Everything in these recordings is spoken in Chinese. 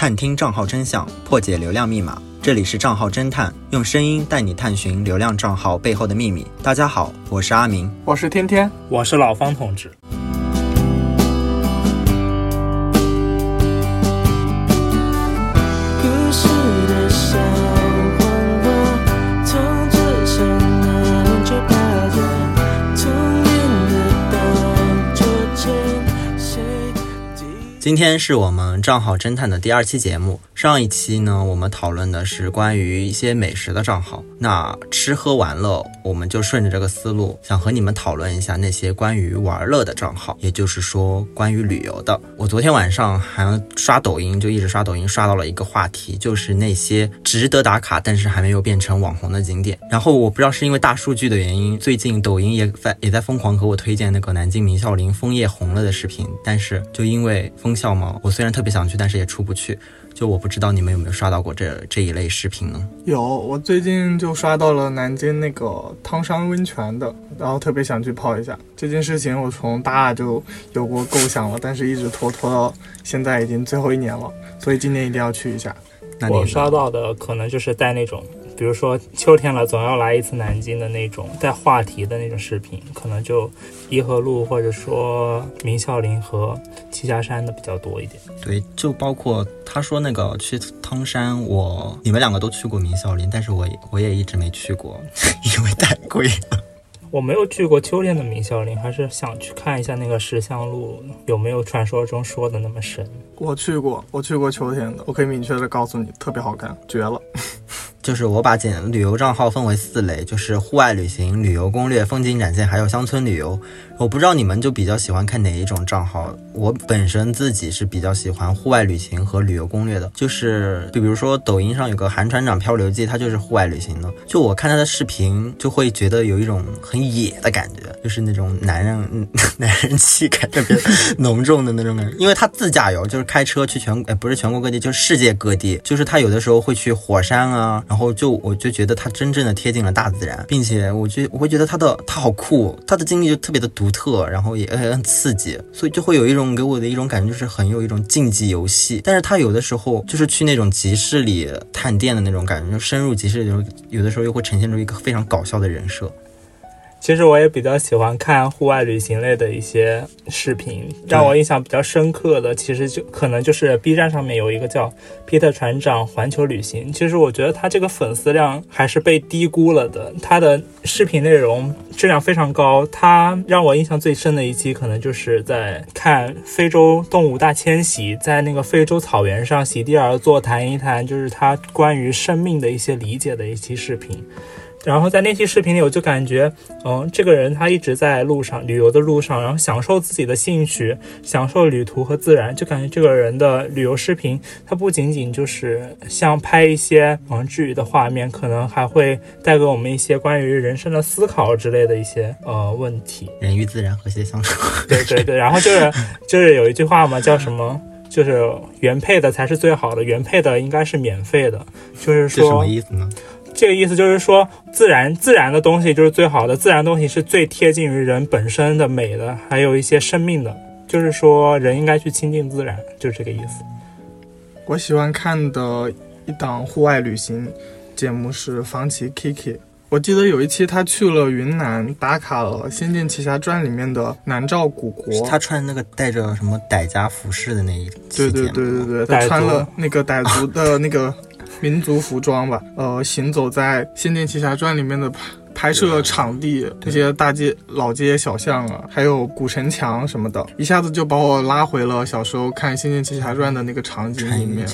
探听账号真相，破解流量密码。这里是账号侦探，用声音带你探寻流量账号背后的秘密。大家好，我是阿明，我是天天，我是老方同志。今天是我们账号侦探的第二期节目。上一期呢，我们讨论的是关于一些美食的账号。那吃喝玩乐，我们就顺着这个思路，想和你们讨论一下那些关于玩乐的账号，也就是说关于旅游的。我昨天晚上还刷抖音，就一直刷抖音，刷到了一个话题，就是那些值得打卡但是还没有变成网红的景点。然后我不知道是因为大数据的原因，最近抖音也在也在疯狂和我推荐那个南京明孝陵枫叶红了的视频，但是就因为风效吗，我虽然特别想去，但是也出不去。就我不知道你们有没有刷到过这这一类视频呢？有，我最近就刷到了南京那个汤山温泉的，然后特别想去泡一下。这件事情我从大二就有过构想了，但是一直拖拖到现在已经最后一年了，所以今年一定要去一下。我刷到的可能就是带那种。比如说秋天了，总要来一次南京的那种带话题的那种视频，可能就颐和路或者说明孝陵和栖霞山的比较多一点。对，就包括他说那个去汤山，我你们两个都去过明孝陵，但是我我也一直没去过，因为太贵了。我没有去过秋天的明孝陵，还是想去看一下那个石像路有没有传说中说的那么神。我去过，我去过秋天的，我可以明确的告诉你，特别好看，绝了。就是我把简旅游账号分为四类，就是户外旅行、旅游攻略、风景展现，还有乡村旅游。我不知道你们就比较喜欢看哪一种账号。我本身自己是比较喜欢户外旅行和旅游攻略的。就是比如说抖音上有个韩船长漂流记，他就是户外旅行的。就我看他的视频，就会觉得有一种很野的感觉，就是那种男人 男人气概特别浓重的那种感觉。因为他自驾游，就是开车去全哎不是全国各地，就是世界各地。就是他有的时候会去火山啊。然后就我就觉得他真正的贴近了大自然，并且我觉我会觉得他的他好酷，他的经历就特别的独特，然后也很刺激，所以就会有一种给我的一种感觉，就是很有一种竞技游戏。但是他有的时候就是去那种集市里探店的那种感觉，就深入集市里，有的时候又会呈现出一个非常搞笑的人设。其实我也比较喜欢看户外旅行类的一些视频，让我印象比较深刻的，其实就可能就是 B 站上面有一个叫皮特船长环球旅行。其实我觉得他这个粉丝量还是被低估了的，他的视频内容质量非常高。他让我印象最深的一期，可能就是在看非洲动物大迁徙，在那个非洲草原上席地而坐谈一谈，就是他关于生命的一些理解的一期视频。然后在那期视频里，我就感觉，嗯，这个人他一直在路上旅游的路上，然后享受自己的兴趣，享受旅途和自然，就感觉这个人的旅游视频，他不仅仅就是像拍一些嗯治愈的画面，可能还会带给我们一些关于人生的思考之类的一些呃问题。人与自然和谐相处。对对对，然后就是就是有一句话嘛，叫什么？就是原配的才是最好的，原配的应该是免费的，就是说什么意思呢？这个意思就是说，自然自然的东西就是最好的，自然东西是最贴近于人本身的美的，还有一些生命的。就是说，人应该去亲近自然，就是这个意思。我喜欢看的一档户外旅行节目是房琪 Kiki。我记得有一期他去了云南，打卡了《仙剑奇侠传》里面的南诏古国。他穿那个带着什么傣家服饰的那一对对对对对，他穿了那个傣族的那个。民族服装吧，呃，行走在《仙剑奇侠传》里面的拍摄场地，这些大街、老街小巷啊，还有古城墙什么的，一下子就把我拉回了小时候看《仙剑奇侠传》的那个场景里面。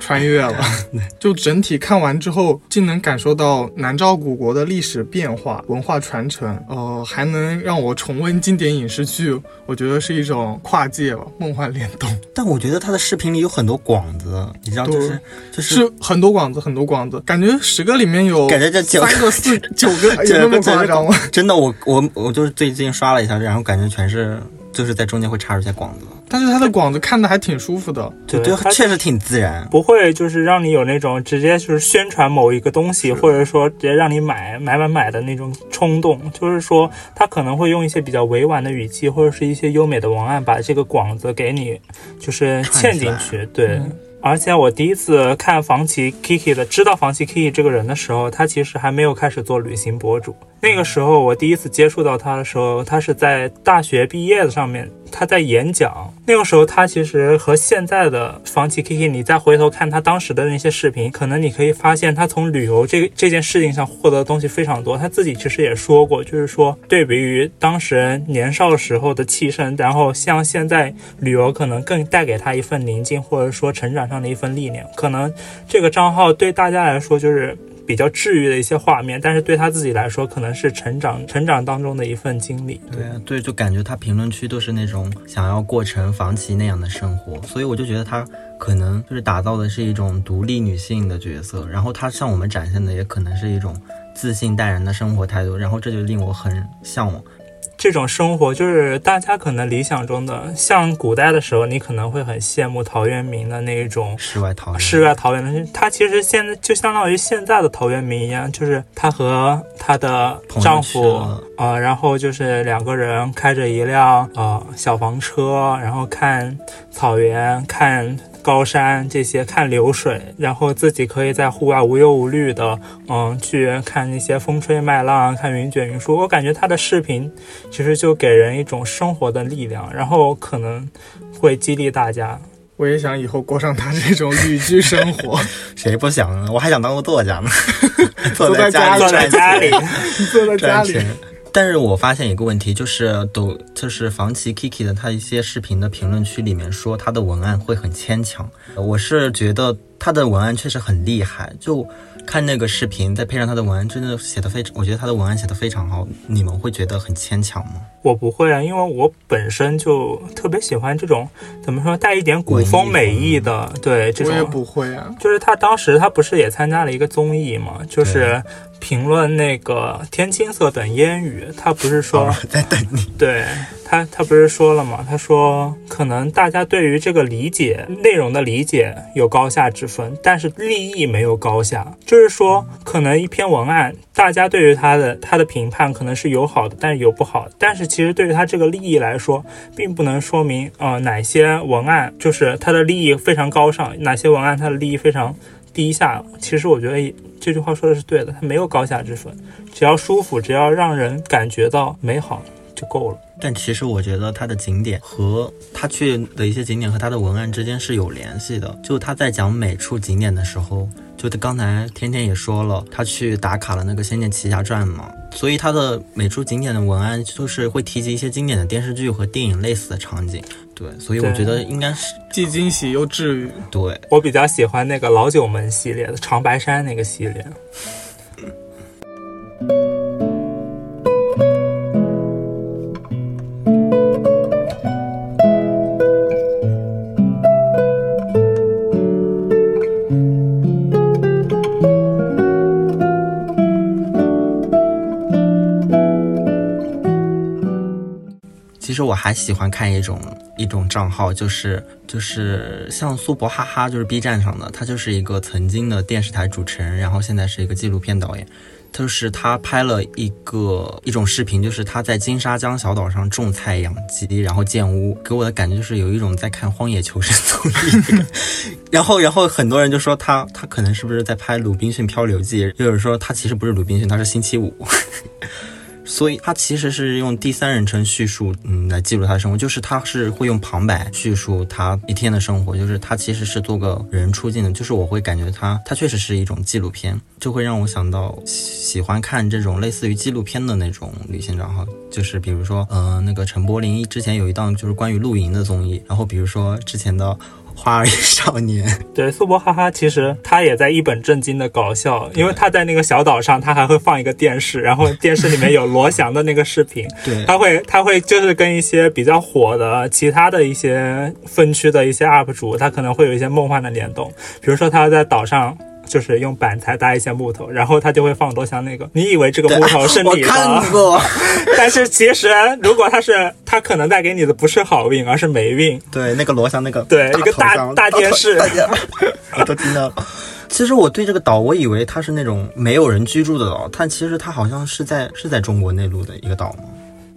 穿越了，就整体看完之后，竟能感受到南诏古国的历史变化、文化传承，呃，还能让我重温经典影视剧，我觉得是一种跨界吧，梦幻联动。但我觉得他的视频里有很多广子，你知道，就是就是很多广子，很多广子，感觉十个里面有感觉这三个、四九个，有那么夸张吗？真的，我我我就是最近刷了一下，然后感觉全是就是在中间会插入一些广子。但是它的广子看的还挺舒服的，对，确实挺自然，不会就是让你有那种直接就是宣传某一个东西，或者说直接让你买买买买的那种冲动。就是说他可能会用一些比较委婉的语气，或者是一些优美的文案，把这个广子给你就是嵌进去。对，而且我第一次看房琪 Kiki 的，知道房琪 Kiki 这个人的时候，他其实还没有开始做旅行博主。那个时候我第一次接触到他的时候，他是在大学毕业的上面，他在演讲。那个时候他其实和现在的房崎 Kiki，你再回头看他当时的那些视频，可能你可以发现他从旅游这个这件事情上获得的东西非常多。他自己其实也说过，就是说对比于当时年少时候的气盛，然后像现在旅游可能更带给他一份宁静，或者说成长上的一份历练。可能这个账号对大家来说就是。比较治愈的一些画面，但是对他自己来说，可能是成长成长当中的一份经历。对啊，对，就感觉他评论区都是那种想要过成房琪那样的生活，所以我就觉得他可能就是打造的是一种独立女性的角色，然后他向我们展现的也可能是一种自信淡然的生活态度，然后这就令我很向往。这种生活就是大家可能理想中的，像古代的时候，你可能会很羡慕陶渊明的那一种世外桃源。世外桃源的，他其实现在就相当于现在的陶渊明一样，就是他和他的丈夫啊，然后就是两个人开着一辆呃小房车，然后看草原，看。高山这些看流水，然后自己可以在户外无忧无虑的，嗯，去看那些风吹麦浪，看云卷云舒。我感觉他的视频其实就给人一种生活的力量，然后可能会激励大家。我也想以后过上他这种旅居生活，谁不想呢？我还想当个作家呢，坐在家里，坐在家里，坐在家里。但是我发现一个问题，就是抖就是房琪 Kiki 的他一些视频的评论区里面说他的文案会很牵强，我是觉得他的文案确实很厉害，就。看那个视频，再配上他的文案，真的写的非常，我觉得他的文案写的非常好。你们会觉得很牵强吗？我不会啊，因为我本身就特别喜欢这种怎么说带一点古风美意的，对这种。我也不会啊。就是他当时他不是也参加了一个综艺嘛，就是评论那个天青色等烟雨，他不是说在等你？对。他他不是说了吗？他说可能大家对于这个理解内容的理解有高下之分，但是利益没有高下。就是说，可能一篇文案，大家对于他的他的评判可能是有好的，但是有不好。但是其实对于他这个利益来说，并不能说明呃哪些文案就是他的利益非常高尚，哪些文案他的利益非常低下。其实我觉得这句话说的是对的，他没有高下之分，只要舒服，只要让人感觉到美好就够了。但其实我觉得他的景点和他去的一些景点和他的文案之间是有联系的。就他在讲每处景点的时候，就刚才天天也说了，他去打卡了那个《仙剑奇侠传》嘛，所以他的每处景点的文案就是会提及一些经典的电视剧和电影类似的场景。对，所以我觉得应该是既惊喜又治愈。对我比较喜欢那个老九门系列的长白山那个系列。我还喜欢看一种一种账号，就是就是像苏博哈哈，就是 B 站上的，他就是一个曾经的电视台主持人，然后现在是一个纪录片导演。就是他拍了一个一种视频，就是他在金沙江小岛上种菜养鸡，然后建屋，给我的感觉就是有一种在看《荒野求生》综艺。然后，然后很多人就说他他可能是不是在拍《鲁滨逊漂流记》，就是说他其实不是鲁滨逊，他是星期五。所以他其实是用第三人称叙述，嗯，来记录他的生活，就是他是会用旁白叙述他一天的生活，就是他其实是做个人出镜的，就是我会感觉他，他确实是一种纪录片，就会让我想到喜欢看这种类似于纪录片的那种旅行账号，就是比如说，呃，那个陈柏霖之前有一档就是关于露营的综艺，然后比如说之前的。花儿与少年，对苏博哈哈，其实他也在一本正经的搞笑，因为他在那个小岛上，他还会放一个电视，然后电视里面有罗翔的那个视频，对，他会他会就是跟一些比较火的其他的一些分区的一些 UP 主，他可能会有一些梦幻的联动，比如说他在岛上。就是用板材搭一些木头，然后他就会放多像那个。你以为这个木头是 你的，但是其实如果他是，他可能带给你的不是好运，而是霉运。对，那个罗翔那个，对，一个大大电视，我都听到了。其实我对这个岛，我以为它是那种没有人居住的岛，但其实它好像是在是在中国内陆的一个岛吗？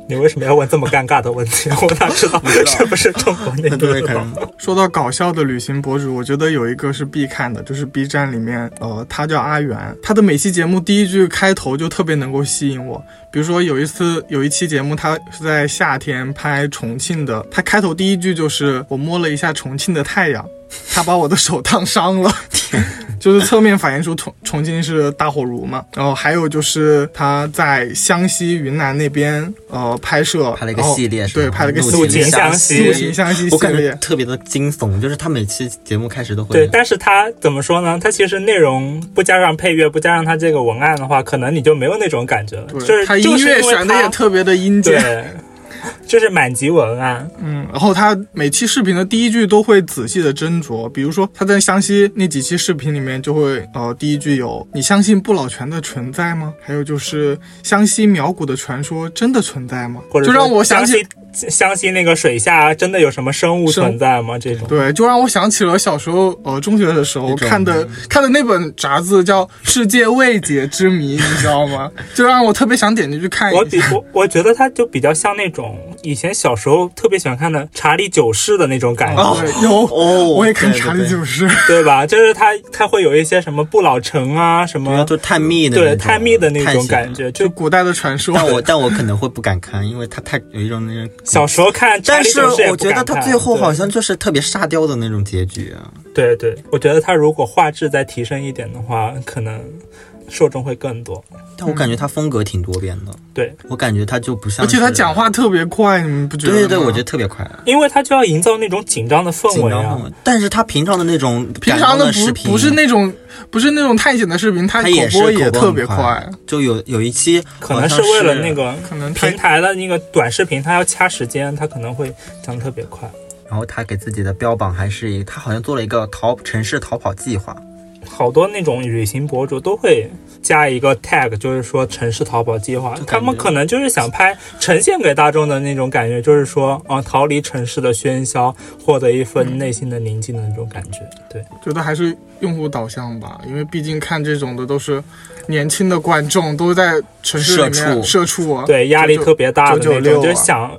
你为什么要问这么尴尬的问题？我哪知道是不是中国内地的？说到搞笑的旅行博主，我觉得有一个是必看的，就是 B 站里面，呃，他叫阿元，他的每期节目第一句开头就特别能够吸引我。比如说有一次有一期节目，他是在夏天拍重庆的，他开头第一句就是我摸了一下重庆的太阳。他把我的手烫伤了，就是侧面反映出重重庆是大火炉嘛。然后还有就是他在湘西、云南那边呃拍摄，拍了一个系列，对，拍了个湘西，湘西系列，特别的惊悚。就是他每期节目开始都会对，但是他怎么说呢？他其实内容不加上配乐，不加上他这个文案的话，可能你就没有那种感觉了。就是他音乐选的也特别的阴间。就是满级文案，嗯，然后他每期视频的第一句都会仔细的斟酌，比如说他在湘西那几期视频里面就会，呃，第一句有你相信不老泉的存在吗？还有就是湘西苗谷的传说真的存在吗？或者就让我想起。相信那个水下真的有什么生物存在吗？这种对，就让我想起了小时候，呃，中学的时候看的看的那本杂志叫《世界未解之谜》，你知道吗？就让我特别想点进去看一下。我我我觉得它就比较像那种以前小时候特别喜欢看的《查理九世》的那种感觉。有哦，我也看《查理九世》，对吧？就是它它会有一些什么不老城啊，什么就探秘的，对探秘的那种感觉，就古代的传说。但我但我可能会不敢看，因为它太有一种那种。小时候看，但是我觉得他最后好像就是特别沙雕的那种结局啊。对对，我觉得他如果画质再提升一点的话，可能受众会更多。但我感觉他风格挺多变的。对，我感觉他就不像，而且他讲话特别快，你们不觉得？对对对，我觉得特别快，因为他就要营造那种紧张的氛围啊。但是他平常的那种平常的视频，不是那种不是那种探险的视频，他口播也特别快。就有有一期，可能是为了那个可能平台的那个短视频，他要掐时间，他可能会讲特别快。然后他给自己的标榜还是一，他好像做了一个逃城市逃跑计划。好多那种旅行博主都会加一个 tag，就是说城市逃跑计划，他们可能就是想拍呈现给大众的那种感觉，就是说啊，逃离城市的喧嚣，获得一份内心的宁静的那种感觉。对，觉得还是用户导向吧，因为毕竟看这种的都是年轻的观众，都在城市里面社畜，对，压力特别大的那种，就想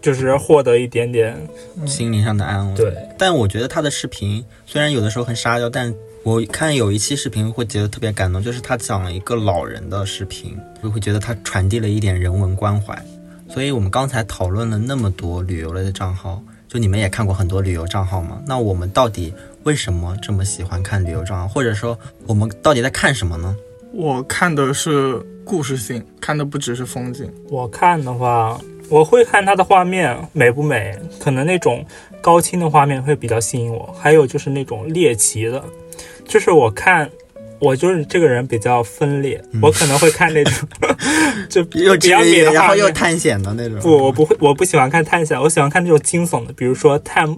就是获得一点点心灵上的安慰。对，但我觉得他的视频虽然有的时候很沙雕，但我看有一期视频会觉得特别感动，就是他讲了一个老人的视频，就会觉得他传递了一点人文关怀。所以我们刚才讨论了那么多旅游类的账号，就你们也看过很多旅游账号吗？那我们到底为什么这么喜欢看旅游账号？或者说我们到底在看什么呢？我看的是故事性，看的不只是风景。我看的话，我会看它的画面美不美，可能那种高清的画面会比较吸引我。还有就是那种猎奇的。就是我看，我就是这个人比较分裂，我可能会看那种，就比较美的，然后又探险的那种。不，我不会，我不喜欢看探险，我喜欢看那种惊悚的，比如说探。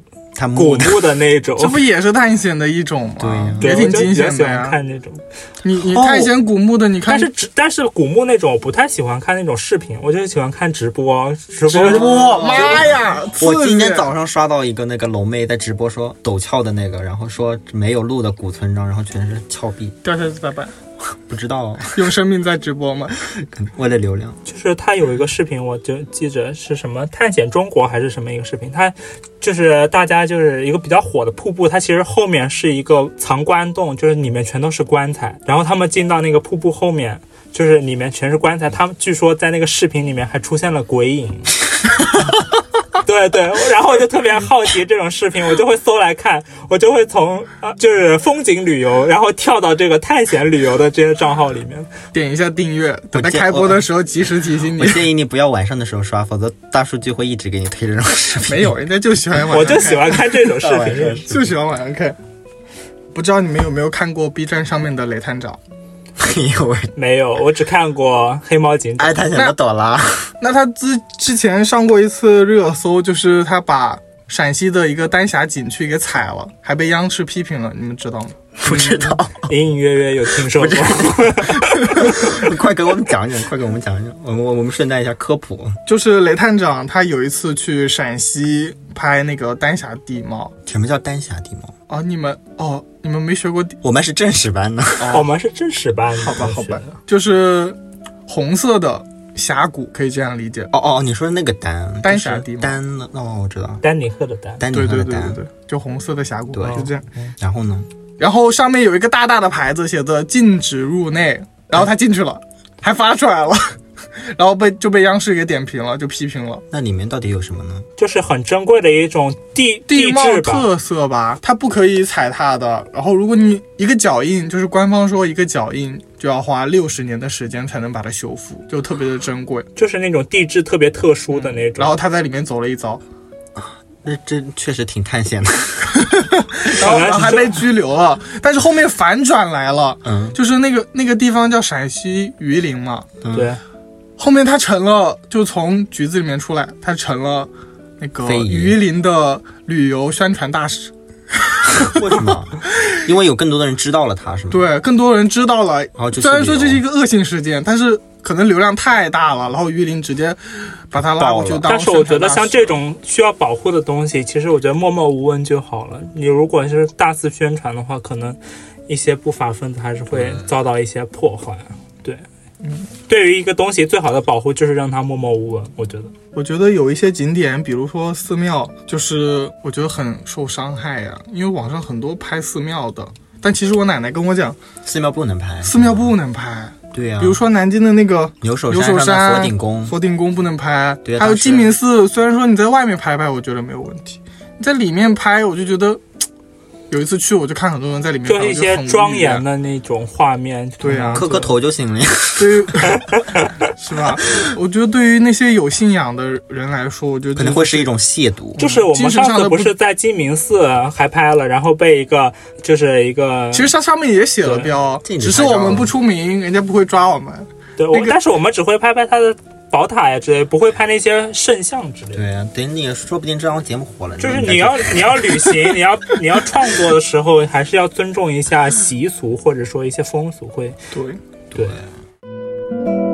古墓的那种，这不也是探险的一种吗？对，也挺惊险的呀。看那种，你你探险古墓的，你看。但是但是古墓那种，我不太喜欢看那种视频，我就喜欢看直播。直播，妈呀！我今天早上刷到一个那个龙妹在直播说陡峭的那个，然后说没有路的古村庄，然后全是峭壁，掉下去咋办？不知道 用生命在直播吗？为了流量，就是他有一个视频，我就记着是什么探险中国还是什么一个视频，他就是大家就是一个比较火的瀑布，它其实后面是一个藏棺洞，就是里面全都是棺材，然后他们进到那个瀑布后面，就是里面全是棺材，他们据说在那个视频里面还出现了鬼影。对对，然后我就特别好奇这种视频，我就会搜来看，我就会从就是风景旅游，然后跳到这个探险旅游的这些账号里面，点一下订阅，等它开播的时候及时提醒你。我建议你不要晚上的时候刷，否则大数据会一直给你推这种视频。没有，人家就喜欢晚上，我就喜欢看这种视频，就喜欢晚上看。不知道你们有没有看过 B 站上面的雷探长？没有，没有，我只看过黑猫警长。爱探险的朵拉。那他之之前上过一次热搜，就是他把陕西的一个丹霞景区给踩了，还被央视批评了，你们知道吗？不知道，隐隐约约有听说过。你快给我们讲讲，快给我们讲讲，我们我我们顺带一下科普。就是雷探长他有一次去陕西拍那个丹霞地貌。什么叫丹霞地貌？哦，你们哦，你们没学过？我们是正史班的，我们是正史班。好吧，好吧，就是红色的峡谷，可以这样理解。哦哦，你说的那个丹丹霞地丹，哦，我知道，丹尼赫的丹，丹尼对赫的丹，对对对对，就红色的峡谷，对就这样。然后呢？然后上面有一个大大的牌子，写着禁止入内。然后他进去了，还发出来了，然后被就被央视给点评了，就批评了。那里面到底有什么呢？就是很珍贵的一种地地貌，特色吧，它不可以踩踏的。然后如果你一个脚印，就是官方说一个脚印就要花六十年的时间才能把它修复，就特别的珍贵。就是那种地质特别特殊的那种。然后他在里面走了一遭，那真确实挺探险的。然后然后还被拘留了。但是后面反转来了，嗯，就是那个那个地方叫陕西榆林嘛，对，后面他成了，就从局子里面出来，他成了那个榆林的旅游宣传大使。为什么？因为有更多的人知道了他，是吗？。对，更多人知道了。然后就虽然说这是一个个恶性事件，但是可能流量太大了，然后榆林直接把他拉过去当但是我觉得像这种需要保护的东西，其实我觉得默默无闻就好了。你如果是大肆宣传的话，可能一些不法分子还是会遭到一些破坏。对，嗯，对于一个东西最好的保护就是让它默默无闻。我觉得，我觉得有一些景点，比如说寺庙，就是我觉得很受伤害呀，因为网上很多拍寺庙的，但其实我奶奶跟我讲，寺庙不能拍，寺庙不能拍。对呀、比如说南京的那个牛首牛首山山佛顶宫，佛顶宫不能拍，对啊还有鸡鸣寺，虽然说你在外面拍拍，我觉得没有问题，你在里面拍，我就觉得有一次去，我就看很多人在里面拍，就是一些庄严的那种画面。对啊磕磕头就行了呀。对于 是吧？我觉得对于那些有信仰的人来说，我觉得可能会是一种亵渎。就是我们上次不是在鸡鸣寺还拍了，然后被一个就是一个，其实它上面也写了标，只是我们不出名，人家不会抓我们。对，我那个但是我们只会拍拍它的宝塔呀之类，不会拍那些圣像之类的。对啊，等你说不定这档节目火了，就是你要你要旅行，你要 你要创作的时候，还是要尊重一下习俗，或者说一些风俗会。对，对，既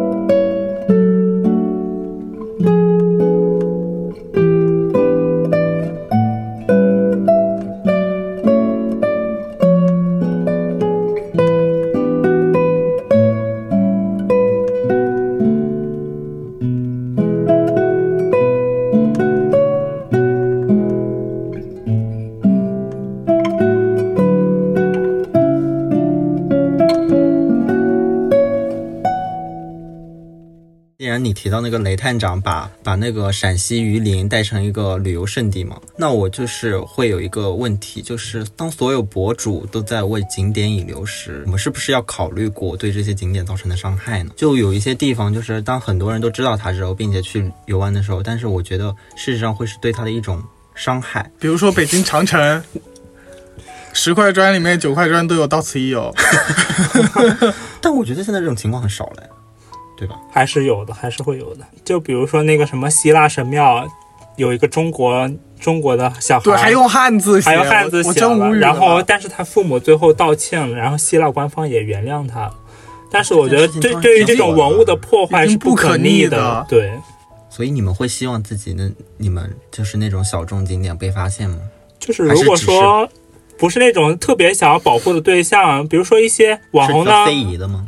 提到那个雷探长把把那个陕西榆林带成一个旅游胜地嘛，那我就是会有一个问题，就是当所有博主都在为景点引流时，我们是不是要考虑过对这些景点造成的伤害呢？就有一些地方，就是当很多人都知道它之后，并且去游玩的时候，但是我觉得事实上会是对它的一种伤害。比如说北京长城，十块砖里面九块砖都有到此一游。但我觉得现在这种情况很少了呀，对吧？还是有的，还是会有的。就比如说那个什么希腊神庙，有一个中国中国的小孩，对，还用汉字写，还用汉字写了。然后但是他父母最后道歉了，然后希腊官方也原谅他了。但是我觉得对对于这种文物的破坏是不可逆逆的对。所以你们会希望自己的你们就是那种小众景点被发现吗？就是如果说不是那种特别想要保护的对象，比如说一些网红呢，非遗的吗？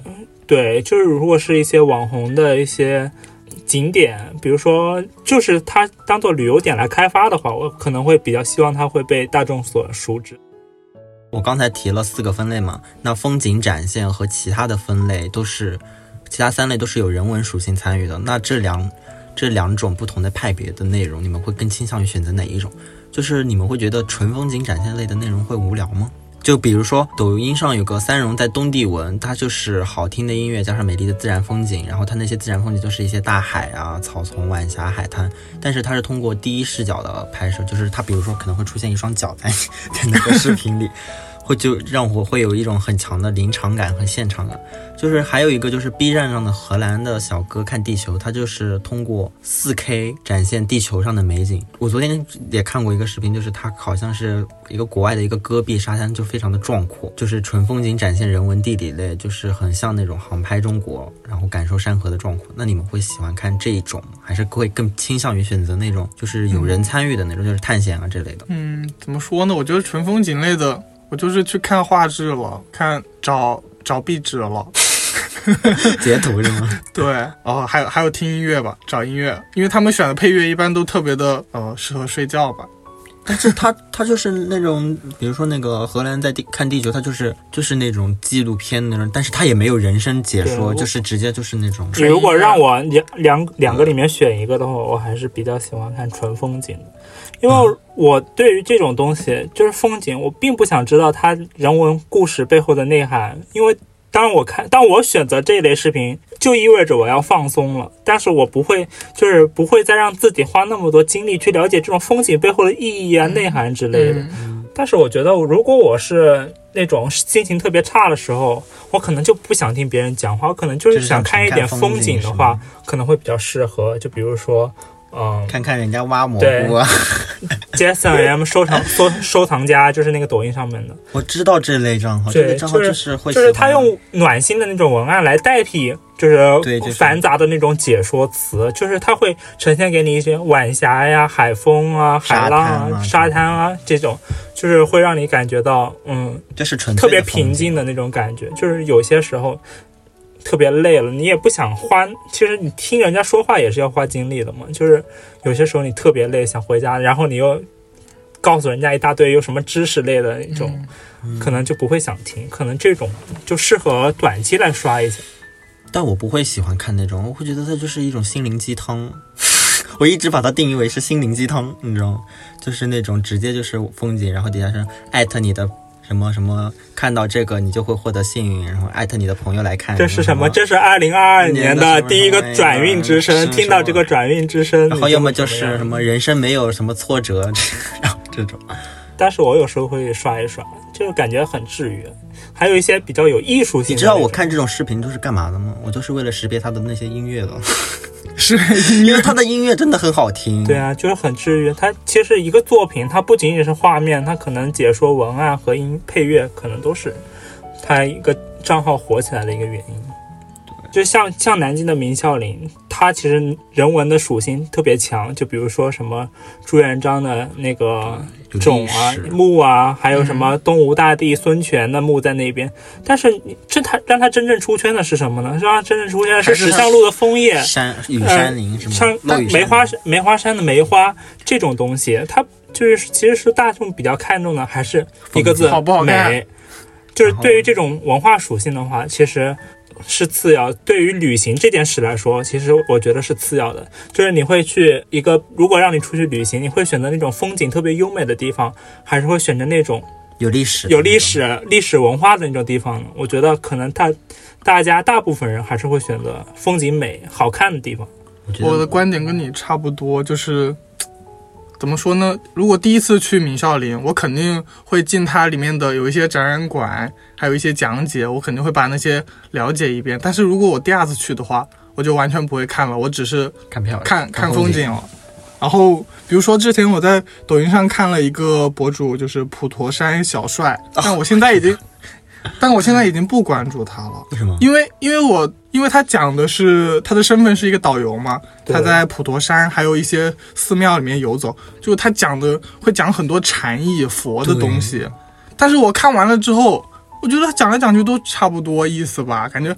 对，就是如果是一些网红的一些景点，比如说就是它当做旅游点来开发的话，我可能会比较希望它会被大众所熟知。我刚才提了四个分类嘛，那风景展现和其他的分类都是，其他三类都是有人文属性参与的。那这两这两种不同的派别的内容，你们会更倾向于选择哪一种？就是你们会觉得纯风景展现类的内容会无聊吗？就比如说抖音上有个三荣在东帝汶，它就是好听的音乐加上美丽的自然风景，然后它那些自然风景就是一些大海啊、草丛、晚霞、海滩，但是它是通过第一视角的拍摄，就是它比如说可能会出现一双脚在在那个视频里，会就让我会有一种很强的临场感和现场感。就是还有一个就是 B 站上的荷兰的小哥看地球，他就是通过 4K 展现地球上的美景。我昨天也看过一个视频，就是他好像是一个国外的一个戈壁沙滩，就非常的壮阔，就是纯风景展现人文地理类，就是很像那种航拍中国，然后感受山河的壮阔。那你们会喜欢看这一种，还是会更倾向于选择那种就是有人参与的那种，就是探险啊这类的？嗯，怎么说呢？我觉得纯风景类的，我就是去看画质了，看找找壁纸了。截图是吗？对，哦，还有还有听音乐吧，找音乐，因为他们选的配乐一般都特别的呃适合睡觉吧。但是他他就是那种，比如说那个荷兰在地看地球，他就是就是那种纪录片那种，但是他也没有人声解说，就是直接就是那种。你如果让我两两两个里面选一个的话，我还是比较喜欢看纯风景的，因为我对于这种东西就是风景，我并不想知道它人文故事背后的内涵，因为。当我看，当我选择这一类视频，就意味着我要放松了。但是我不会，就是不会再让自己花那么多精力去了解这种风景背后的意义啊、内涵之类的。但是我觉得，如果我是那种心情特别差的时候，我可能就不想听别人讲话，我可能就是想看一点风景的话，可能会比较适合。就比如说。嗯，看看人家挖蘑菇啊，Jason M 收藏 收收藏家就是那个抖音上面的，我知道这类账号，这类账号就是会就是他用暖心的那种文案来代替，就是繁杂的那种解说词，就是他会呈现给你一些晚霞呀、海风啊、海浪啊、沙滩啊这种，就是会让你感觉到嗯，就是纯特别平静的那种感觉，就是有些时候。特别累了，你也不想花。其实你听人家说话也是要花精力的嘛。就是有些时候你特别累，想回家，然后你又告诉人家一大堆有什么知识类的那种，可能就不会想听。可能这种就适合短期来刷一下。但我不会喜欢看那种，我会觉得它就是一种心灵鸡汤。我一直把它定义为是心灵鸡汤，你知道吗？就是那种直接就是风景，然后底下是艾特你的。什么什么看到这个你就会获得幸运，然后艾特你的朋友来看。这是什么？这是二零二二年的第一个转运之声。听到这个转运之声，然后要么就是什么人生没有什么挫折，然后这种。但是我有时候会刷一刷，就感觉很治愈。还有一些比较有艺术性。你知道我看这种视频都是干嘛的吗？我就是为了识别他的那些音乐的。是，因为他的音乐真的很好听。对啊，就是很治愈。他其实一个作品，它不仅仅是画面，它可能解说文案和音配乐，可能都是他一个账号火起来的一个原因。就像像南京的明孝陵，它其实人文的属性特别强。就比如说什么朱元璋的那个冢啊、墓啊，还有什么东吴大帝孙权的墓在那边。但是这它让它真正出圈的是什么呢？让他真正出圈的是石像路的枫叶山雨山林什么？像梅花梅花山的梅花这种东西，它就是其实是大众比较看重的，还是一个字好不好美。就是对于这种文化属性的话，其实。是次要，对于旅行这件事来说，其实我觉得是次要的。就是你会去一个，如果让你出去旅行，你会选择那种风景特别优美的地方，还是会选择那种有历史、有历史、历史文化的那种地方呢？我觉得可能大大家大部分人还是会选择风景美、好看的地方。我的观点跟你差不多，就是。怎么说呢？如果第一次去明孝陵，我肯定会进它里面的有一些展览馆，还有一些讲解，我肯定会把那些了解一遍。但是如果我第二次去的话，我就完全不会看了，我只是看票、看看风景了。然后，比如说之前我在抖音上看了一个博主，就是普陀山小帅，但我现在已经。但我现在已经不关注他了，为什么？因为因为我因为他讲的是他的身份是一个导游嘛，他在普陀山还有一些寺庙里面游走，就他讲的会讲很多禅意佛的东西，但是我看完了之后，我觉得他讲来讲去都差不多意思吧，感觉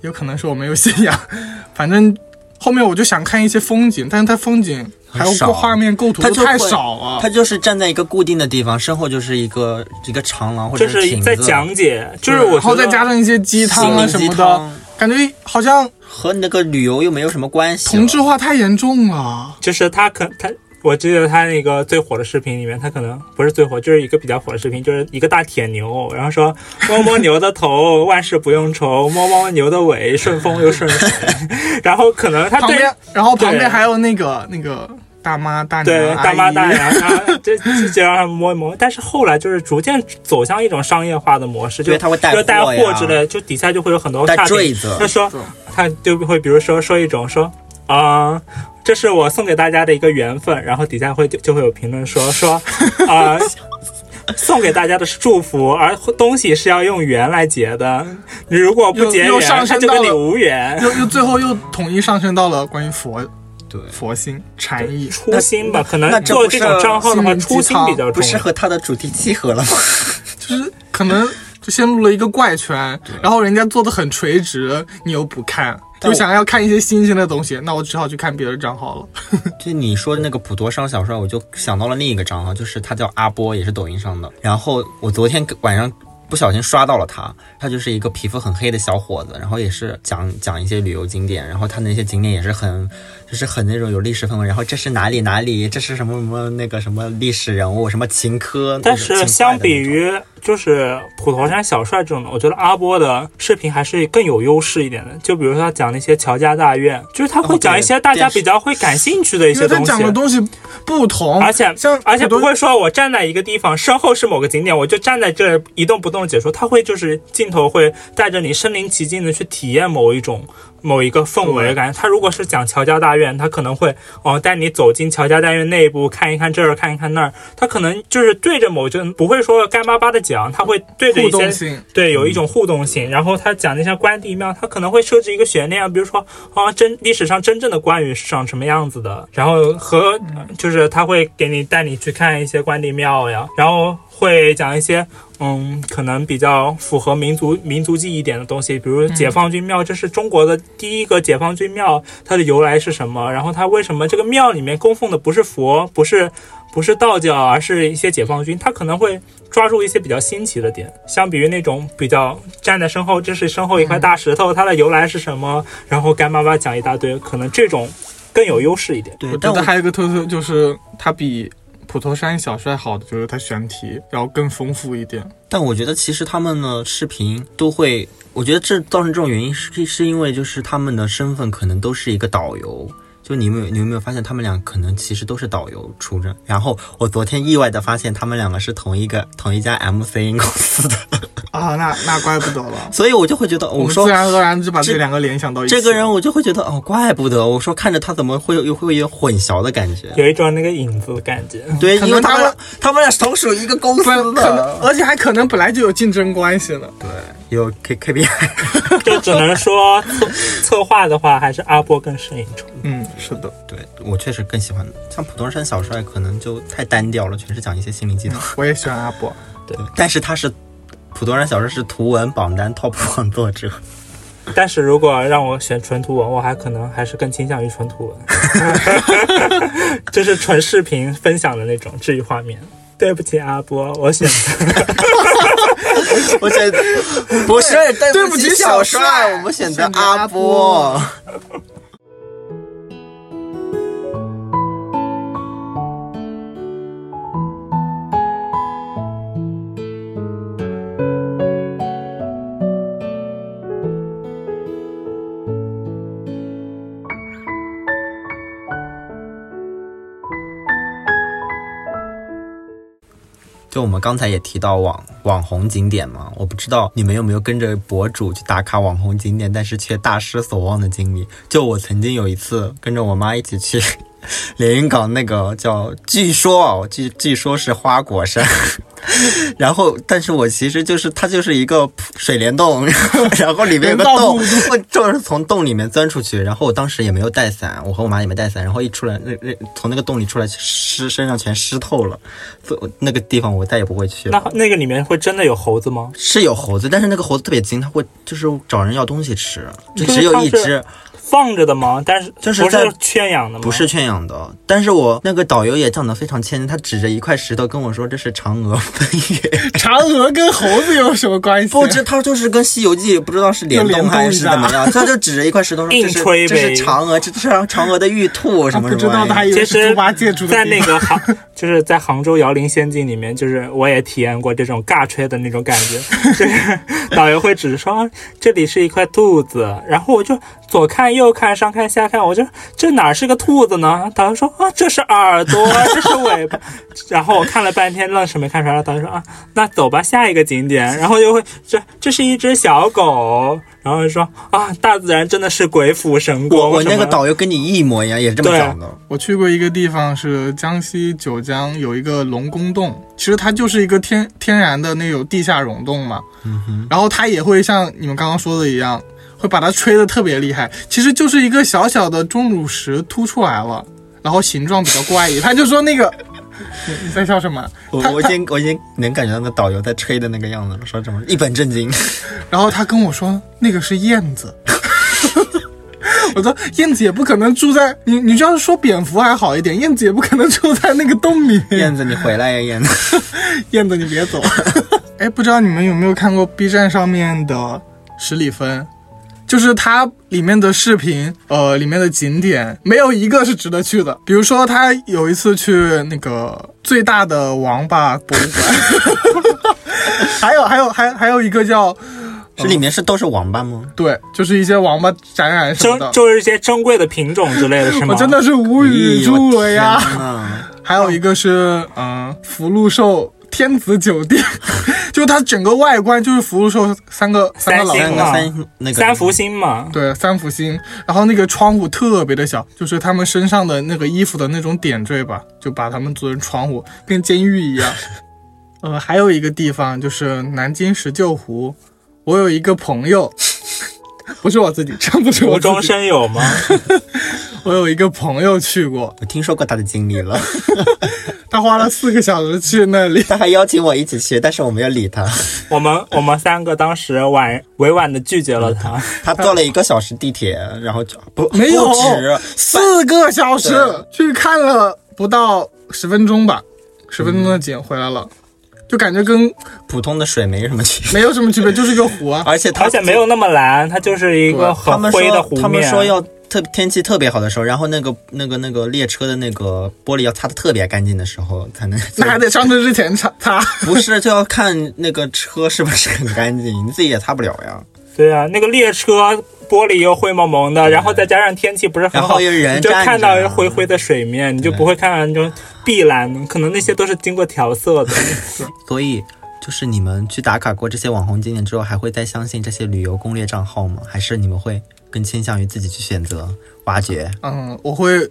有可能是我没有信仰，反正后面我就想看一些风景，但是它风景。还有画面构图太少了，它就是站在一个固定的地方，身后就是一个一个长廊或者是在讲解，就是然后再加上一些鸡汤啊什么的，感觉好像和那个旅游又没有什么关系。同质化太严重了，就是他可他。我记得他那个最火的视频里面，他可能不是最火，就是一个比较火的视频，就是一个大铁牛，然后说摸摸牛的头，万事不用愁；摸摸牛的尾，顺风又顺水。然后可能他旁边，然后旁边还有那个那个大妈大娘，对大妈大娘，这就让他摸一摸。但是后来就是逐渐走向一种商业化的模式，就他会带货之类，就底下就会有很多差评。他说他就会比如说说一种说啊。这是我送给大家的一个缘分，然后底下会就就会有评论说 说，啊，送给大家的是祝福，而东西是要用缘来结的，你如果不结缘，它就跟你无缘。又又最后又统一上升到了关于佛，对佛心禅意初心吧，可能做这种账号的话，初心比较重，不是和他的主题契合了吗？就是可能就先录了一个怪圈，然后人家做的很垂直，你又不看，就想要看一些新鲜的东西，那我只好去看别的账号了。就你说的那个普陀山小帅，我就想到了另一个账号，就是他叫阿波，也是抖音上的。然后我昨天晚上。不小心刷到了他，他就是一个皮肤很黑的小伙子，然后也是讲讲一些旅游景点，然后他那些景点也是很，就是很那种有历史氛围，然后这是哪里哪里，这是什么什么那个什么历史人物，什么秦科。但是相比于就是普陀山小帅这种的，我觉得阿波的视频还是更有优势一点的。就比如说他讲那些乔家大院，就是他会讲一些大家比较会感兴趣的一些东西。他讲的东西不同，而且像而且不会说我站在一个地方，身后是某个景点，我就站在这一动不动。解说他会就是镜头会带着你身临其境的去体验某一种某一个氛围感觉。他如果是讲乔家大院，他可能会哦带你走进乔家大院内部看一看这儿看一看那儿。他可能就是对着某就不会说干巴巴的讲，他会对着一些对有一种互动性。然后他讲那些关帝庙，他可能会设置一个悬念，比如说啊真历史上真正的关羽是长什么样子的。然后和就是他会给你带你去看一些关帝庙呀，然后会讲一些。嗯，可能比较符合民族民族记忆点的东西，比如解放军庙，这是中国的第一个解放军庙，它的由来是什么？然后它为什么这个庙里面供奉的不是佛，不是不是道教，而是一些解放军？它可能会抓住一些比较新奇的点，相比于那种比较站在身后，这是身后一块大石头，它的由来是什么？然后干巴巴讲一大堆，可能这种更有优势一点。对，但还有一个特色就是它比。普陀山小帅好的就是他选题要更丰富一点，但我觉得其实他们的视频都会，我觉得这造成这种原因是是因为就是他们的身份可能都是一个导游，就你们有你有没有发现他们俩可能其实都是导游出身？然后我昨天意外的发现他们两个是同一个同一家 MCN 公司的。啊，那那怪不得了，所以我就会觉得，我说自然而然就把这两个联想到一起。这个人我就会觉得，哦，怪不得，我说看着他怎么会有又会有混淆的感觉，有一种那个影子的感觉。对，因为他们他们俩同属一个公司的，而且还可能本来就有竞争关系呢。对，有 K K P I，就只能说策策划的话，还是阿波更胜一筹。嗯，是的，对我确实更喜欢，像普通山小帅可能就太单调了，全是讲一些心灵鸡汤。我也喜欢阿波，对，但是他是。普通人小说是图文榜单 top 榜作者，但是如果让我选纯图文，我还可能还是更倾向于纯图文，就是纯视频分享的那种治愈画面。对不起阿波，我选择，我选不是对不起小帅，我们选择阿波。我们刚才也提到网网红景点嘛，我不知道你们有没有跟着博主去打卡网红景点，但是却大失所望的经历。就我曾经有一次跟着我妈一起去 连云港那个叫，据说哦，据据说是花果山。然后，但是我其实就是它就是一个水帘洞，然后里面有个洞，我就是从洞里面钻出去。然后我当时也没有带伞，我和我妈也没带伞。然后一出来，那那从那个洞里出来，湿身上全湿透了。那个地方我再也不会去了。那那个里面会真的有猴子吗？是有猴子，但是那个猴子特别精，它会就是找人要东西吃，就只有一只。放着的吗？但是就是不是圈养的吗？不是圈养的。但是我那个导游也讲得非常谦，他指着一块石头跟我说：“这是嫦娥奔月。” 嫦娥跟猴子有什么关系？不知他就是跟《西游记》不知道是联动还是怎么样，他就指着一块石头说：“ 这是这是嫦娥，这是嫦娥的玉兔什么什么。”不知道他以为是猪八戒住在那个杭，就是在杭州瑶陵仙境里面，就是我也体验过这种尬吹的那种感觉。就是导游会指着说：“这里是一块兔子。”然后我就左看右看上看下。看，我就这哪是个兔子呢？导游说啊，这是耳朵，这是尾巴。然后我看了半天，愣是没看出来。导游说啊，那走吧，下一个景点。然后就会这这是一只小狗。然后就说啊，大自然真的是鬼斧神工。我我那个导游跟你一模一样，也是这么讲的。我去过一个地方是江西九江，有一个龙宫洞，其实它就是一个天天然的那种地下溶洞嘛。嗯哼。然后它也会像你们刚刚说的一样。会把它吹得特别厉害，其实就是一个小小的钟乳石凸出来了，然后形状比较怪异。他就说那个你 你在笑什么？我我已经我已经能感觉到那导游在吹的那个样子了，说什么一本正经。然后他跟我说那个是燕子。我说燕子也不可能住在你，你就要是说蝙蝠还好一点，燕子也不可能住在那个洞里。燕子你回来呀，燕子，燕子你别走。哎，不知道你们有没有看过 B 站上面的十里芬，就是它里面的视频，呃，里面的景点没有一个是值得去的。比如说他有一次去那个最大的王八博物馆，还有还有还还有一个叫。这里面是都是王八吗？对，就是一些王八展览什么的，就是一些珍贵的品种之类的，是吗？我真的是无语住了呀！还有一个是，嗯，福禄寿天子酒店，就是它整个外观就是福禄寿三个三个老三三那个三福星嘛，对，三福星。然后那个窗户特别的小，就是他们身上的那个衣服的那种点缀吧，就把他们做成窗户，跟监狱一样。呃，还有一个地方就是南京石臼湖。我有一个朋友，不是我自己，真不是我无中生有吗？我有一个朋友去过，我听说过他的经历了。他花了四个小时去那里，他还邀请我一起去，但是我没有理他。我们我们三个当时婉委婉的拒绝了他。他坐了一个小时地铁，然后就不没有止四个小时去看了不到十分钟吧，十分钟的景回来了。就感觉跟普通的水没什么区别，没有什么区别，就是一个湖啊。而且而且没有那么蓝，它就是一个很灰的湖面。他们说要特天气特别好的时候，然后那个那个那个列车的那个玻璃要擦的特别干净的时候才能。那还得上车之前擦擦？不是，就要看那个车是不是很干净，你自己也擦不了呀。对啊，那个列车玻璃又灰蒙蒙的，然后再加上天气不是很好，你就看到灰灰的水面，你就不会看到那种碧蓝，可能那些都是经过调色的。所以，就是你们去打卡过这些网红景点之后，还会再相信这些旅游攻略账号吗？还是你们会更倾向于自己去选择挖掘？嗯，我会，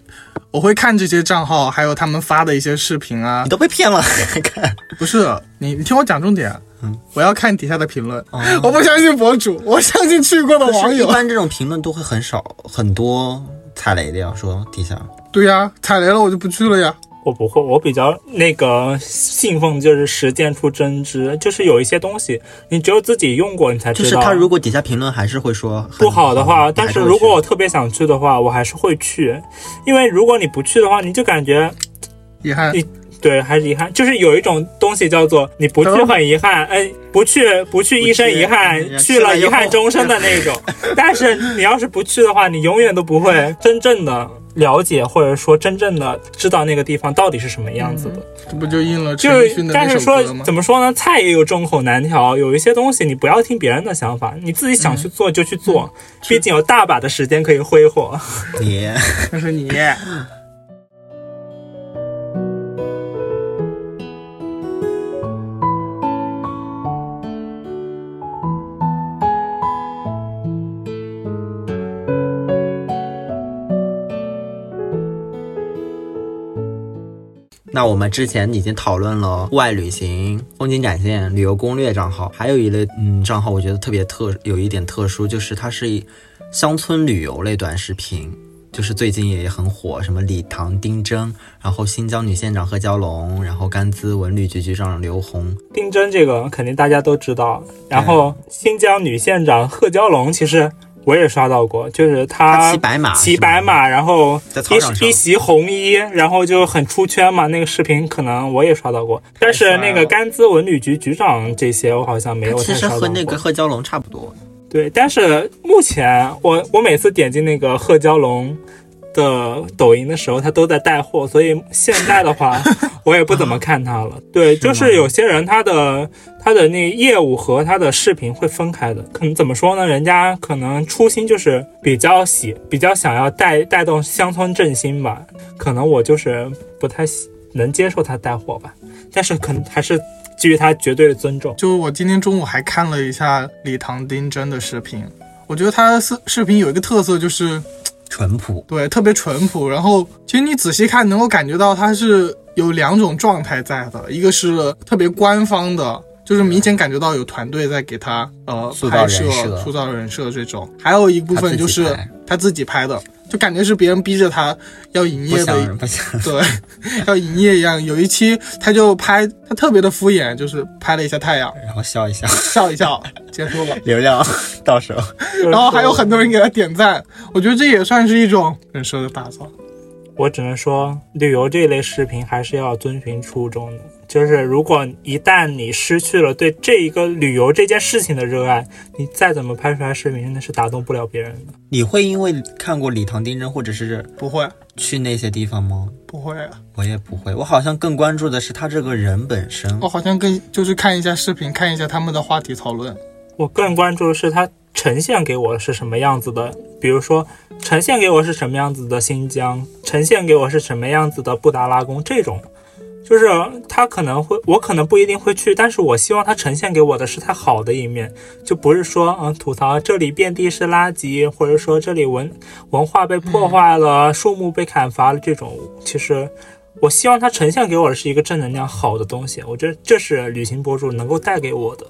我会看这些账号，还有他们发的一些视频啊。你都被骗了？看，不是你，你听我讲重点。嗯，我要看底下的评论。我不相信博主，我相信去过的网友。一般这种评论都会很少，很多踩雷的呀。说底下。对呀，踩雷了我就不去了呀。我不会，我比较那个信奉就是实践出真知，就是有一些东西你只有自己用过你才知道。就是他如果底下评论还是会说不好的话，但是如果我特别想去的话，我还是会去，因为如果你不去的话，你就感觉遗憾。你。对，还是遗憾，就是有一种东西叫做你不去很遗憾，哎，不去不去一生遗憾，去了遗憾终生的那种。但是你要是不去的话，你永远都不会真正的了解，或者说真正的知道那个地方到底是什么样子的。这不就应了就是但是说怎么说呢？菜也有众口难调，有一些东西你不要听别人的想法，你自己想去做就去做，毕竟有大把的时间可以挥霍。你，那是你。那我们之前已经讨论了户外旅行、风景展现、旅游攻略账号，还有一类嗯账号，我觉得特别特，有一点特殊，就是它是乡村旅游类短视频，就是最近也很火，什么礼堂丁真，然后新疆女县长贺娇龙，然后甘孜文旅局局长刘红。丁真这个肯定大家都知道，然后新疆女县长贺娇龙其实。我也刷到过，就是他骑白马，骑白马，然后一一袭红衣，然后就很出圈嘛。那个视频可能我也刷到过，但是那个甘孜文旅局局长这些我好像没有。其实和那个贺娇龙差不多。对，但是目前我我每次点进那个贺娇龙。的抖音的时候，他都在带货，所以现在的话，我也不怎么看他了。对，就是有些人他的他的那业务和他的视频会分开的。可能怎么说呢？人家可能初心就是比较喜，比较想要带带动乡村振兴吧。可能我就是不太能接受他带货吧。但是可能还是基于他绝对的尊重。就我今天中午还看了一下李唐丁真的视频，我觉得他的视视频有一个特色就是。淳朴，对，特别淳朴。然后，其实你仔细看，能够感觉到他是有两种状态在的，一个是特别官方的，就是明显感觉到有团队在给他呃拍摄、塑造人设这种；还有一部分就是他自己拍的，就感觉是别人逼着他要营业的，对，要营业一样。有一期他就拍，他特别的敷衍，就是拍了一下太阳，然后笑一笑，笑一笑，结束了，流量到手，然后还有很多人给他点赞。我觉得这也算是一种人设的打造。我只能说，旅游这类视频还是要遵循初衷的。就是如果一旦你失去了对这一个旅游这件事情的热爱，你再怎么拍出来视频，那是打动不了别人的。你会因为看过礼堂丁真，或者是不会去那些地方吗？不会啊，我也不会。我好像更关注的是他这个人本身。我好像更就是看一下视频，看一下他们的话题讨论。我更关注的是他。呈现给我是什么样子的？比如说，呈现给我是什么样子的新疆，呈现给我是什么样子的布达拉宫，这种，就是他可能会，我可能不一定会去，但是我希望他呈现给我的是他好的一面，就不是说，嗯，吐槽这里遍地是垃圾，或者说这里文文化被破坏了，树木被砍伐了，这种，其实我希望他呈现给我的是一个正能量好的东西，我觉得这是旅行博主能够带给我的。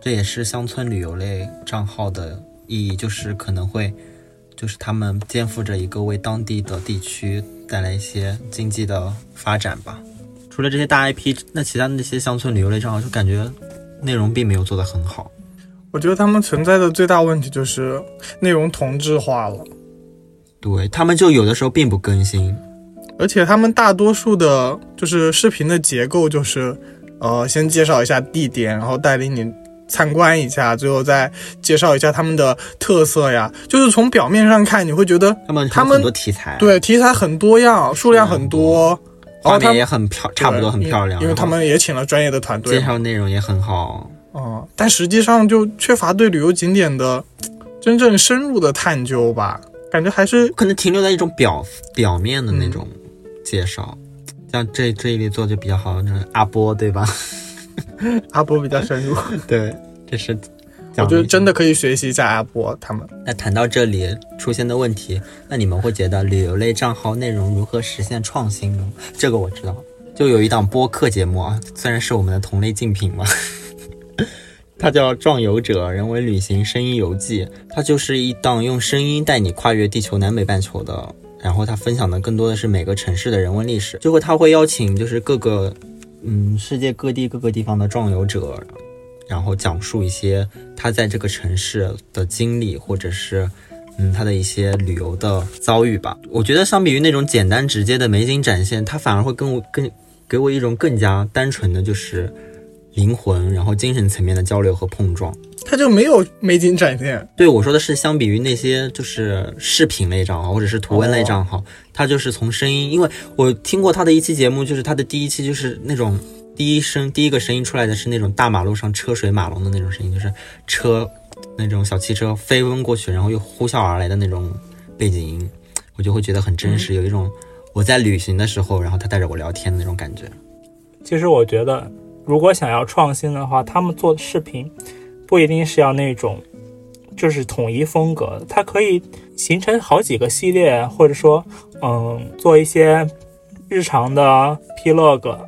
这也是乡村旅游类账号的意义，就是可能会，就是他们肩负着一个为当地的地区带来一些经济的发展吧。除了这些大 IP，那其他的那些乡村旅游类账号就感觉内容并没有做得很好。我觉得他们存在的最大问题就是内容同质化了。对他们就有的时候并不更新，而且他们大多数的就是视频的结构就是，呃，先介绍一下地点，然后带领你。参观一下，最后再介绍一下他们的特色呀。就是从表面上看，你会觉得他们他们很多题材，对题材很多样，数量很多，画面也很漂，差不多很漂亮。因为他们也请了专业的团队，介绍内容也很好。嗯，但实际上就缺乏对旅游景点的真正深入的探究吧，感觉还是可能停留在一种表表面的那种介绍。像这这一类做就比较好，就是阿波，对吧？阿波比较深入，对，这是我觉得真的可以学习一下阿波他们。那谈到这里出现的问题，那你们会觉得旅游类账号内容如何实现创新呢？这个我知道，就有一档播客节目啊，虽然是我们的同类竞品嘛，它叫《壮游者人文旅行声音游记》，它就是一档用声音带你跨越地球南北半球的，然后它分享的更多的是每个城市的人文历史，最后他会邀请就是各个。嗯，世界各地各个地方的壮游者，然后讲述一些他在这个城市的经历，或者是嗯他的一些旅游的遭遇吧。我觉得相比于那种简单直接的美景展现，他反而会更更给我一种更加单纯的就是灵魂，然后精神层面的交流和碰撞。他就没有美景展现。对我说的是，相比于那些就是视频类账号或者是图文类账号，他就是从声音。因为我听过他的一期节目，就是他的第一期就是那种第一声第一个声音出来的是那种大马路上车水马龙的那种声音，就是车那种小汽车飞奔过去，然后又呼啸而来的那种背景音，我就会觉得很真实，有一种我在旅行的时候，然后他带着我聊天的那种感觉。其实我觉得，如果想要创新的话，他们做的视频。不一定是要那种，就是统一风格，它可以形成好几个系列，或者说，嗯，做一些日常的 Plog，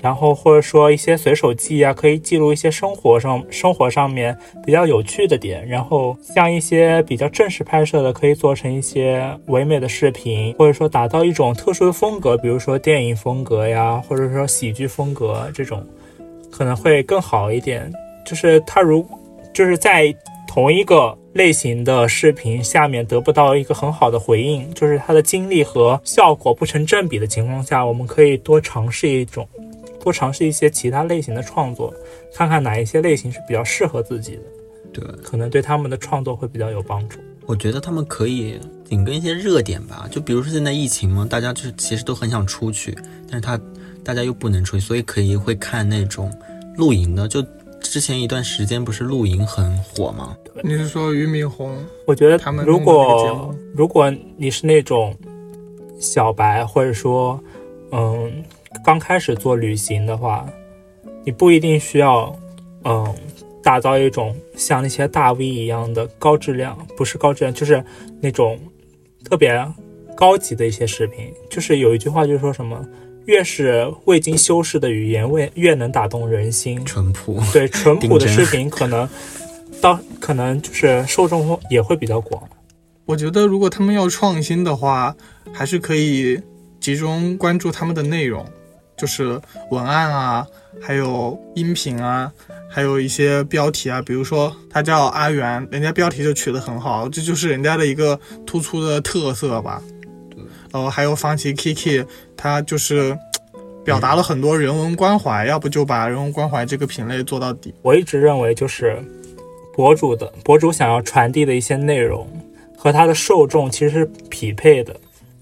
然后或者说一些随手记啊，可以记录一些生活上生活上面比较有趣的点。然后像一些比较正式拍摄的，可以做成一些唯美的视频，或者说打造一种特殊的风格，比如说电影风格呀，或者说喜剧风格这种，可能会更好一点。就是他如。就是在同一个类型的视频下面得不到一个很好的回应，就是它的精力和效果不成正比的情况下，我们可以多尝试一种，多尝试一些其他类型的创作，看看哪一些类型是比较适合自己的，对，可能对他们的创作会比较有帮助。我觉得他们可以紧跟一些热点吧，就比如说现在疫情嘛，大家就是其实都很想出去，但是他大家又不能出去，所以可以会看那种露营的，就。之前一段时间不是露营很火吗？你是说俞敏洪？我觉得他们如果如果你是那种小白，或者说嗯刚开始做旅行的话，你不一定需要嗯打造一种像那些大 V 一样的高质量，不是高质量，就是那种特别高级的一些视频。就是有一句话就是说什么。越是未经修饰的语言，越越能打动人心。淳朴，对淳朴的视频，可能到可能就是受众也会比较广。我觉得如果他们要创新的话，还是可以集中关注他们的内容，就是文案啊，还有音频啊，还有一些标题啊。比如说他叫阿元，人家标题就取得很好，这就是人家的一个突出的特色吧。然后，还有方琦 Kiki，他就是表达了很多人文关怀，要不就把人文关怀这个品类做到底。我一直认为，就是博主的博主想要传递的一些内容和他的受众其实是匹配的，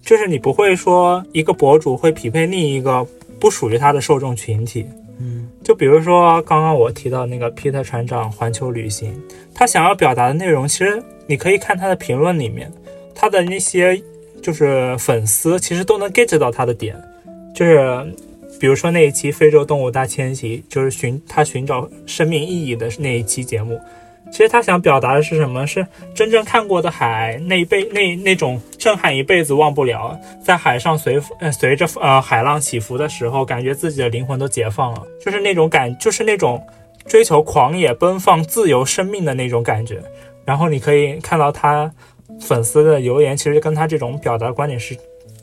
就是你不会说一个博主会匹配另一个不属于他的受众群体。嗯，就比如说刚刚我提到那个 Peter 船长环球旅行，他想要表达的内容，其实你可以看他的评论里面，他的那些。就是粉丝其实都能 get 到他的点，就是比如说那一期非洲动物大迁徙，就是寻他寻找生命意义的那一期节目，其实他想表达的是什么？是真正看过的海那一辈那那种震撼一辈子忘不了，在海上随呃随着呃海浪起伏的时候，感觉自己的灵魂都解放了，就是那种感，就是那种追求狂野奔放自由生命的那种感觉。然后你可以看到他。粉丝的留言其实跟他这种表达观点是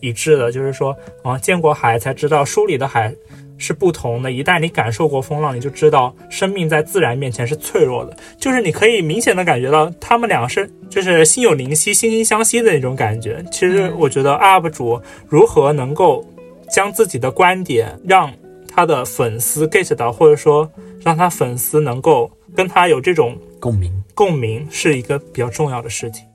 一致的，就是说，啊，见过海才知道书里的海是不同的。一旦你感受过风浪，你就知道生命在自然面前是脆弱的。就是你可以明显的感觉到他们两个是就是心有灵犀、惺惺相惜的那种感觉。其实我觉得 UP 主如何能够将自己的观点让他的粉丝 get 到，或者说让他粉丝能够跟他有这种共鸣，共鸣是一个比较重要的事情。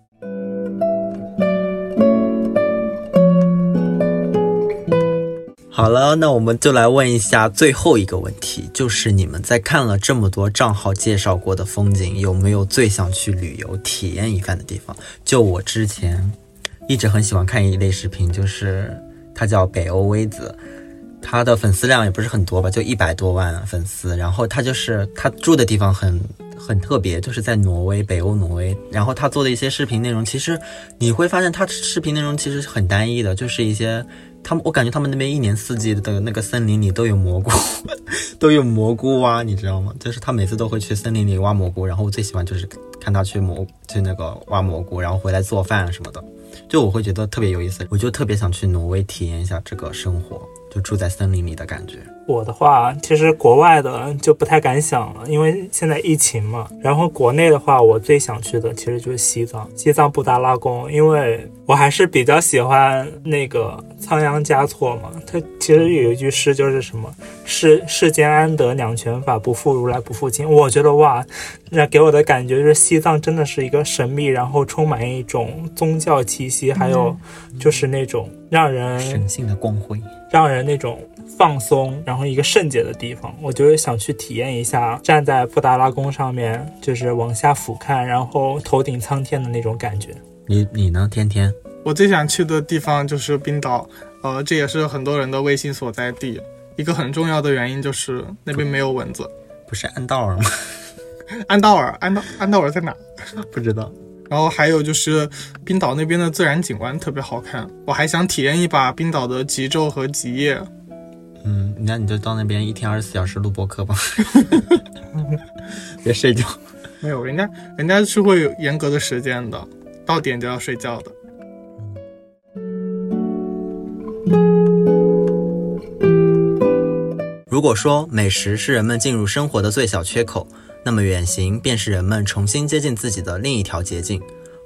好了，那我们就来问一下最后一个问题，就是你们在看了这么多账号介绍过的风景，有没有最想去旅游体验一番的地方？就我之前一直很喜欢看一类视频，就是他叫北欧微子，他的粉丝量也不是很多吧，就一百多万粉丝。然后他就是他住的地方很很特别，就是在挪威，北欧挪威。然后他做的一些视频内容，其实你会发现他视频内容其实很单一的，就是一些。他们，我感觉他们那边一年四季的那个森林里都有蘑菇，都有蘑菇挖，你知道吗？就是他每次都会去森林里挖蘑菇，然后我最喜欢就是看他去蘑去那个挖蘑菇，然后回来做饭什么的，就我会觉得特别有意思，我就特别想去挪威体验一下这个生活，就住在森林里的感觉。我的话，其实国外的就不太敢想了，因为现在疫情嘛。然后国内的话，我最想去的其实就是西藏，西藏布达拉宫，因为我还是比较喜欢那个仓央嘉措嘛。他其实有一句诗就是什么“世世间安得两全法，不负如来不负卿”。我觉得哇，那给我的感觉就是西藏真的是一个神秘，然后充满一种宗教气息，还有就是那种让人神性的光辉，让人那种。放松，然后一个圣洁的地方，我就是想去体验一下站在布达拉宫上面，就是往下俯瞰，然后头顶苍天的那种感觉。你你呢，天天？我最想去的地方就是冰岛，呃，这也是很多人的微信所在地。一个很重要的原因就是那边没有蚊子。不是安道尔吗？安道尔，安道安道尔在哪？不知道。然后还有就是冰岛那边的自然景观特别好看，我还想体验一把冰岛的极昼和极夜。嗯，那你就到那边一天二十四小时录播课吧，别睡觉。没有，人家人家是会有严格的时间的，到点就要睡觉的。如果说美食是人们进入生活的最小缺口，那么远行便是人们重新接近自己的另一条捷径。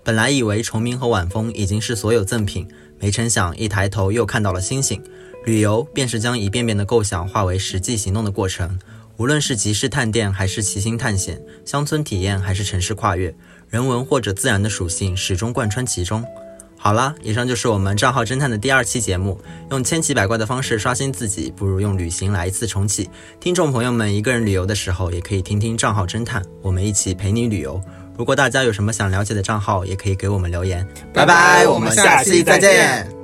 本来以为虫鸣和晚风已经是所有赠品，没成想一抬头又看到了星星。旅游便是将一遍遍的构想化为实际行动的过程，无论是集市探店还是骑行探险，乡村体验还是城市跨越，人文或者自然的属性始终贯穿其中。好了，以上就是我们账号侦探的第二期节目。用千奇百怪的方式刷新自己，不如用旅行来一次重启。听众朋友们，一个人旅游的时候，也可以听听账号侦探，我们一起陪你旅游。如果大家有什么想了解的账号，也可以给我们留言。拜拜，我们下期再见。